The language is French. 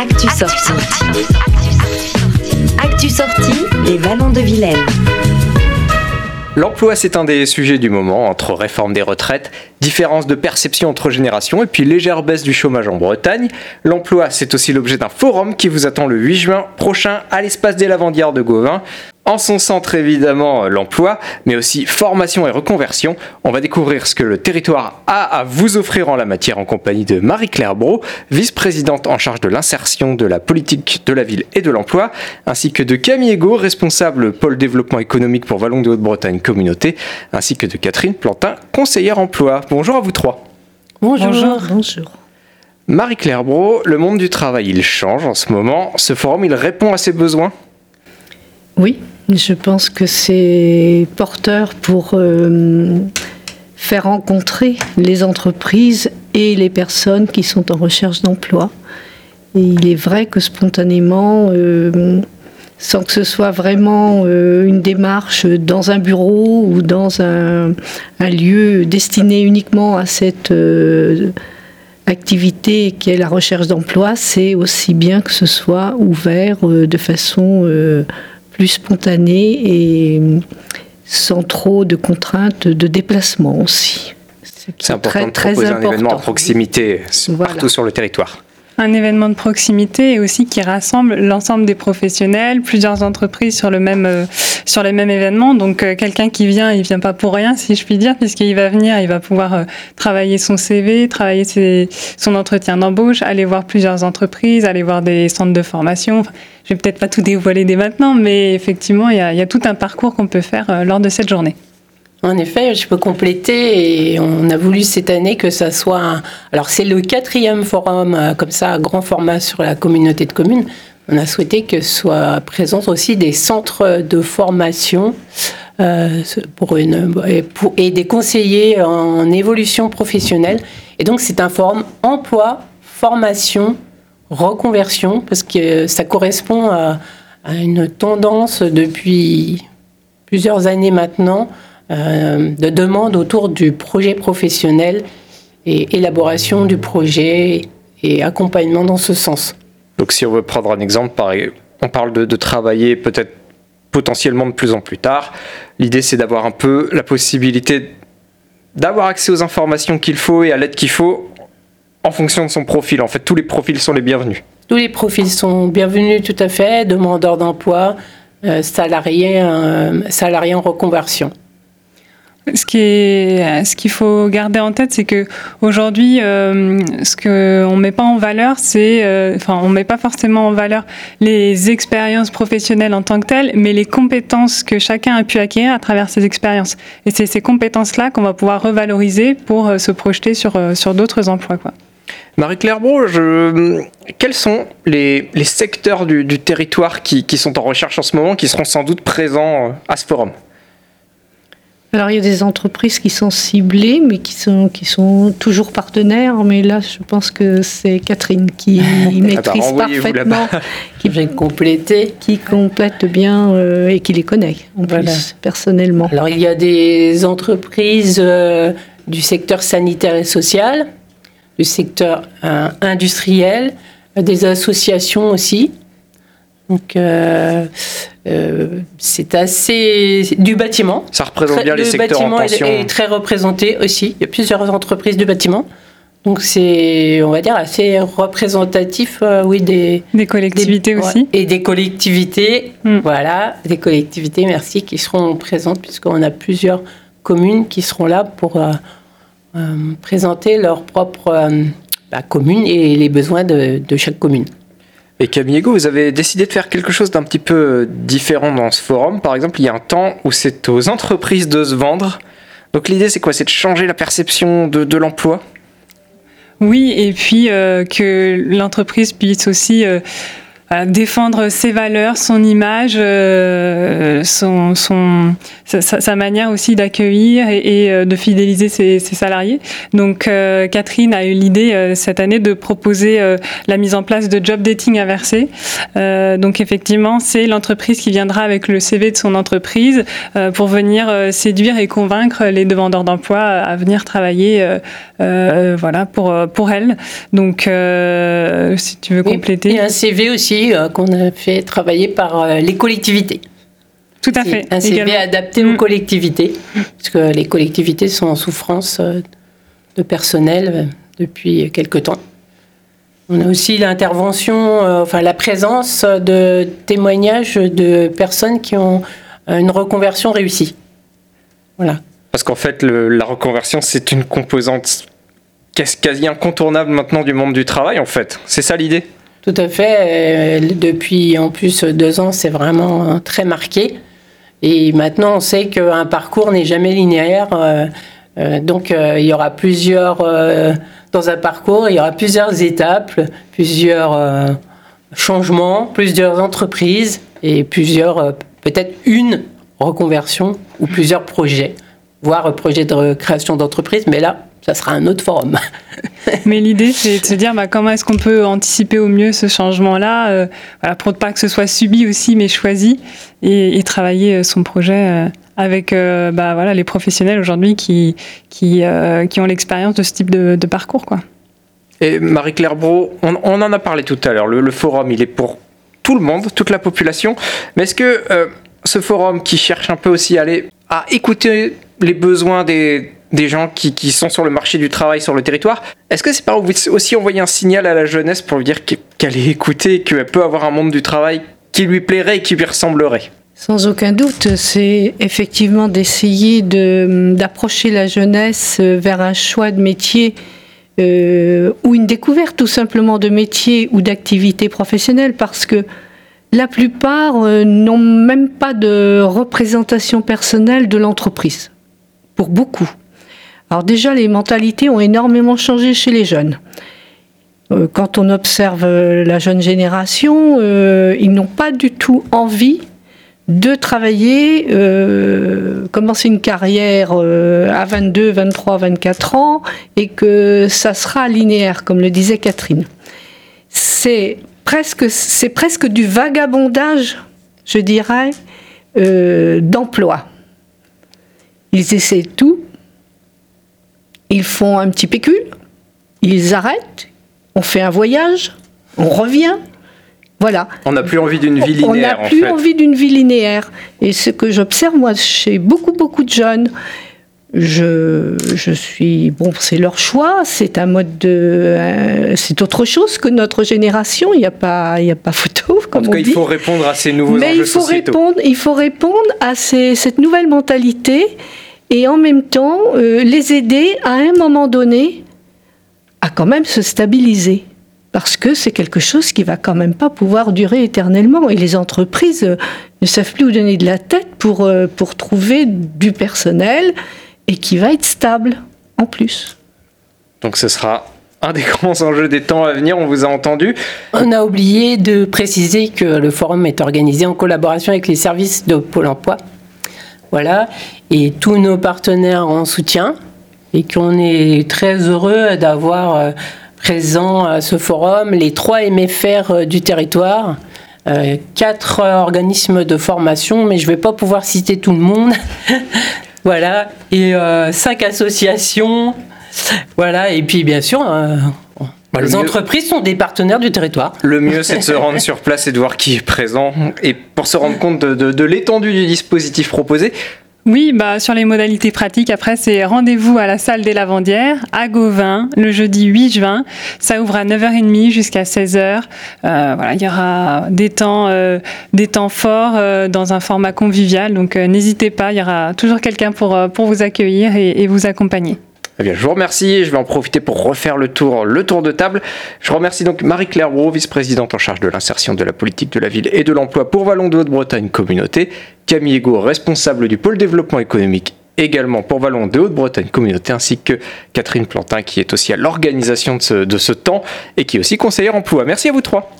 Actu sortie. Actu sortie, les vallons de Vilaine. L'emploi, c'est un des sujets du moment, entre réforme des retraites, différence de perception entre générations et puis légère baisse du chômage en Bretagne. L'emploi, c'est aussi l'objet d'un forum qui vous attend le 8 juin prochain à l'espace des Lavandières de Gauvin. En son centre évidemment euh, l'emploi, mais aussi formation et reconversion. On va découvrir ce que le territoire a à vous offrir en la matière en compagnie de Marie-Claire Bro, vice-présidente en charge de l'insertion de la politique de la ville et de l'emploi, ainsi que de Camille Ego, responsable pôle développement économique pour Vallon de Haute-Bretagne Communauté, ainsi que de Catherine Plantin, conseillère emploi. Bonjour à vous trois. Bonjour. Bonjour. Marie-Claire Bro, le monde du travail, il change en ce moment. Ce forum, il répond à ses besoins? Oui, je pense que c'est porteur pour euh, faire rencontrer les entreprises et les personnes qui sont en recherche d'emploi. Il est vrai que spontanément, euh, sans que ce soit vraiment euh, une démarche dans un bureau ou dans un lieu destiné uniquement à cette activité qui est la recherche d'emploi, c'est aussi bien que ce soit ouvert de façon plus spontané et sans trop de contraintes de déplacement aussi. C'est important de proposer un événement à proximité partout sur le territoire un événement de proximité et aussi qui rassemble l'ensemble des professionnels, plusieurs entreprises sur le même euh, sur les mêmes événements. Donc euh, quelqu'un qui vient, il vient pas pour rien, si je puis dire, puisqu'il va venir, il va pouvoir euh, travailler son CV, travailler son entretien d'embauche, aller voir plusieurs entreprises, aller voir des centres de formation. Je vais peut-être pas tout dévoiler dès maintenant, mais effectivement, il il y a tout un parcours qu'on peut faire lors de cette journée. En effet, je peux compléter et on a voulu cette année que ça soit. Alors c'est le quatrième forum euh, comme ça, grand format sur la communauté de communes. On a souhaité que soient présents aussi des centres de formation euh, pour une, et, des conseillers en évolution professionnelle. Et donc c'est un forum emploi, formation, reconversion, parce que ça correspond à, une tendance depuis plusieurs années maintenant de demandes autour du projet professionnel et élaboration du projet et accompagnement dans ce sens. Donc si on veut prendre un exemple, pareil, on parle de, de travailler peut-être potentiellement de plus en plus tard. L'idée c'est d'avoir un peu la possibilité d'avoir accès aux informations qu'il faut et à l'aide qu'il faut en fonction de son profil. En fait, tous les profils sont les bienvenus. Tous les profils sont bienvenus, tout à fait. Demandeurs d'emploi, euh, salariés, euh, salariés en reconversion. Ce qui est, ce qu'il faut garder en tête, c'est que aujourd'hui, euh, ce que on met pas en valeur, c'est, euh, enfin, on met pas forcément en valeur les expériences professionnelles en tant que telles, mais les compétences que chacun a pu acquérir à travers ces expériences. Et c'est ces compétences-là qu'on va pouvoir revaloriser pour euh, se projeter sur euh, sur d'autres emplois. Marie-Claire je... quels sont les, les secteurs du, du territoire qui, qui sont en recherche en ce moment, qui seront sans doute présents à ce forum? Alors il y a des entreprises qui sont ciblées, mais qui sont, qui sont toujours partenaires. Mais là, je pense que c'est Catherine qui maîtrise ah bah, parfaitement, qui vient compléter, qui complète bien euh, et qui les connaît en voilà. plus personnellement. Alors il y a des entreprises euh, du secteur sanitaire et social, du secteur euh, industriel, des associations aussi. Donc, euh, c'est assez. du bâtiment. Ça représente bien les secteurs bâtiment en tension. est, est très représenté aussi. Il y a plusieurs entreprises du bâtiment. Donc, c'est, on va dire, assez représentatif, euh, oui, des. Des collectivités des, aussi. ouais, et des collectivités, Mm. voilà, des collectivités, merci, qui seront présentes, puisqu'on a plusieurs communes qui seront là pour euh, euh, présenter leur propre euh, bah, commune et les besoins de, de chaque commune. Et Camille Ego, vous avez décidé de faire quelque chose d'un petit peu différent dans ce forum. Par exemple, il y a un temps où c'est aux entreprises de se vendre. Donc l'idée, c'est quoi? C'est de changer la perception de, de l'emploi? Oui, et puis euh, que l'entreprise puisse aussi euh, voilà, défendre ses valeurs, son image, euh, son, son, sa, sa manière aussi d'accueillir et, et, euh, de fidéliser ses, ses salariés. Donc euh, Catherine a eu l'idée euh, cette année de proposer euh, la mise en place de job dating inversé. Euh, donc effectivement, c'est l'entreprise qui viendra avec le CV de son entreprise euh, pour venir séduire et convaincre les demandeurs d'emploi à venir travailler voilà, pour, pour elle. Donc euh, si tu veux compléter. Et un CV aussi euh, qu'on a fait travailler par euh, les collectivités. Tout à fait. Un CV également. adapté Mm. aux collectivités, parce que les collectivités sont en souffrance euh, de personnel depuis quelque temps. On a aussi l'intervention, euh, enfin la présence de témoignages de personnes qui ont une reconversion réussie. Voilà. Parce qu'en fait, le- la reconversion, c'est une composante quasi incontournable maintenant du monde du travail, en fait. C'est ça l'idée? Tout à fait. Euh, Depuis en plus deux ans, c'est vraiment euh, très marqué. Et maintenant, on sait qu'un parcours n'est jamais linéaire. euh, donc, il y aura plusieurs. dans un parcours, il y aura plusieurs étapes, plusieurs changements, plusieurs entreprises et plusieurs. peut-être une reconversion ou plusieurs projets, voire projet de création d'entreprise. Mais là, ça sera un autre forum. Mais l'idée, c'est de se dire bah, comment est-ce qu'on peut anticiper au mieux ce changement-là, euh, pour pas que ce soit subi aussi, mais choisi, et, travailler euh, son projet euh, avec bah, les professionnels aujourd'hui qui, ont l'expérience de ce type de, parcours. Et Marie-Claire Bro, on, en a parlé tout à l'heure, le, le forum, il est pour tout le monde, toute la population. Mais est-ce que ce forum qui cherche un peu aussi à, aller, à écouter les besoins des, des gens qui, sont sur le marché du travail sur le territoire, est-ce que c'est pas aussi envoyer un signal à la jeunesse pour lui dire qu'e- qu'elle est écoutée, qu'elle peut avoir un monde du travail qui lui plairait et qui lui ressemblerait? Sans aucun doute, c'est effectivement d'essayer de- d'approcher la jeunesse euh, vers un choix de métier euh, ou une découverte tout simplement de métier ou d'activité professionnelle parce que la plupart euh, n'ont même pas de représentation personnelle de l'entreprise, pour beaucoup. Alors déjà, les mentalités ont énormément changé chez les jeunes. Euh, Quand on observe euh, la jeune génération, euh, ils n'ont pas du tout envie de travailler, commencer une carrière à 22, 23, 24 ans et que ça sera linéaire, comme le disait Catherine. C'est presque, c'est presque du vagabondage, je dirais, d'emploi. Ils essaient tout, ils font un petit pécule, ils arrêtent, on fait un voyage, on revient. Voilà. On n'a plus envie d'une vie On linéaire n'a en plus fait. envie d'une vie linéaire. Et ce que j'observe, moi, chez beaucoup, beaucoup de jeunes, je, je suis. Bon, c'est leur choix, c'est un mode de. euh, c'est autre chose que notre génération, il n'y a, pas- y a pas photo, En comme tout on cas, il dit. faut répondre à ces nouveaux Mais enjeux il faut, sociétaux. répondre, il faut répondre à ces- cette nouvelle mentalité et en même temps euh, les aider à un moment donné à quand même se stabiliser. Parce que c'est quelque chose qui va quand même pas pouvoir durer éternellement. Et les entreprises euh, ne savent plus où donner de la tête pour, euh, pour trouver du personnel et qui va être stable en plus. Donc ce sera un des grands enjeux des temps à venir, on vous a entendu. On a oublié de préciser que le forum est organisé en collaboration avec les services de Pôle emploi. Voilà. Et tous nos partenaires en soutien. Et qu'on est très heureux d'avoir euh, présent à ce forum les trois MFR euh, du territoire. euh, quatre organismes de formation, mais je ne vais pas pouvoir citer tout le monde. voilà. Et cinq associations. Voilà. Et puis, bien sûr, Bah, le les mieux- entreprises sont des partenaires du territoire. Le mieux, c'est de se rendre sur place et de voir qui est présent. Et pour se rendre compte de, de- de l'étendue du dispositif proposé, Oui, bah, sur les modalités pratiques, après, c'est rendez-vous à la salle des Lavandières, à Gauvin, le jeudi 8 juin. Ça ouvre à 9h30 jusqu'à 16h. Euh, voilà, il y aura des temps, euh, des temps forts euh, dans un format convivial. Donc, euh, n'hésitez pas, il y aura toujours quelqu'un pour, pour vous accueillir et, et vous accompagner. Eh bien, je vous remercie. Je vais en profiter pour refaire le tour, le tour de table. Je remercie donc Marie-Claire vice-présidente en charge de l'insertion de la politique de la ville et de l'emploi pour Vallon de Haute-Bretagne Communauté. Camille Ego, responsable du pôle développement économique également pour Vallon de Haute-Bretagne Communauté, ainsi que Catherine Plantin, qui est aussi à l'organisation de ce temps et qui est aussi conseillère emploi. Merci à vous trois.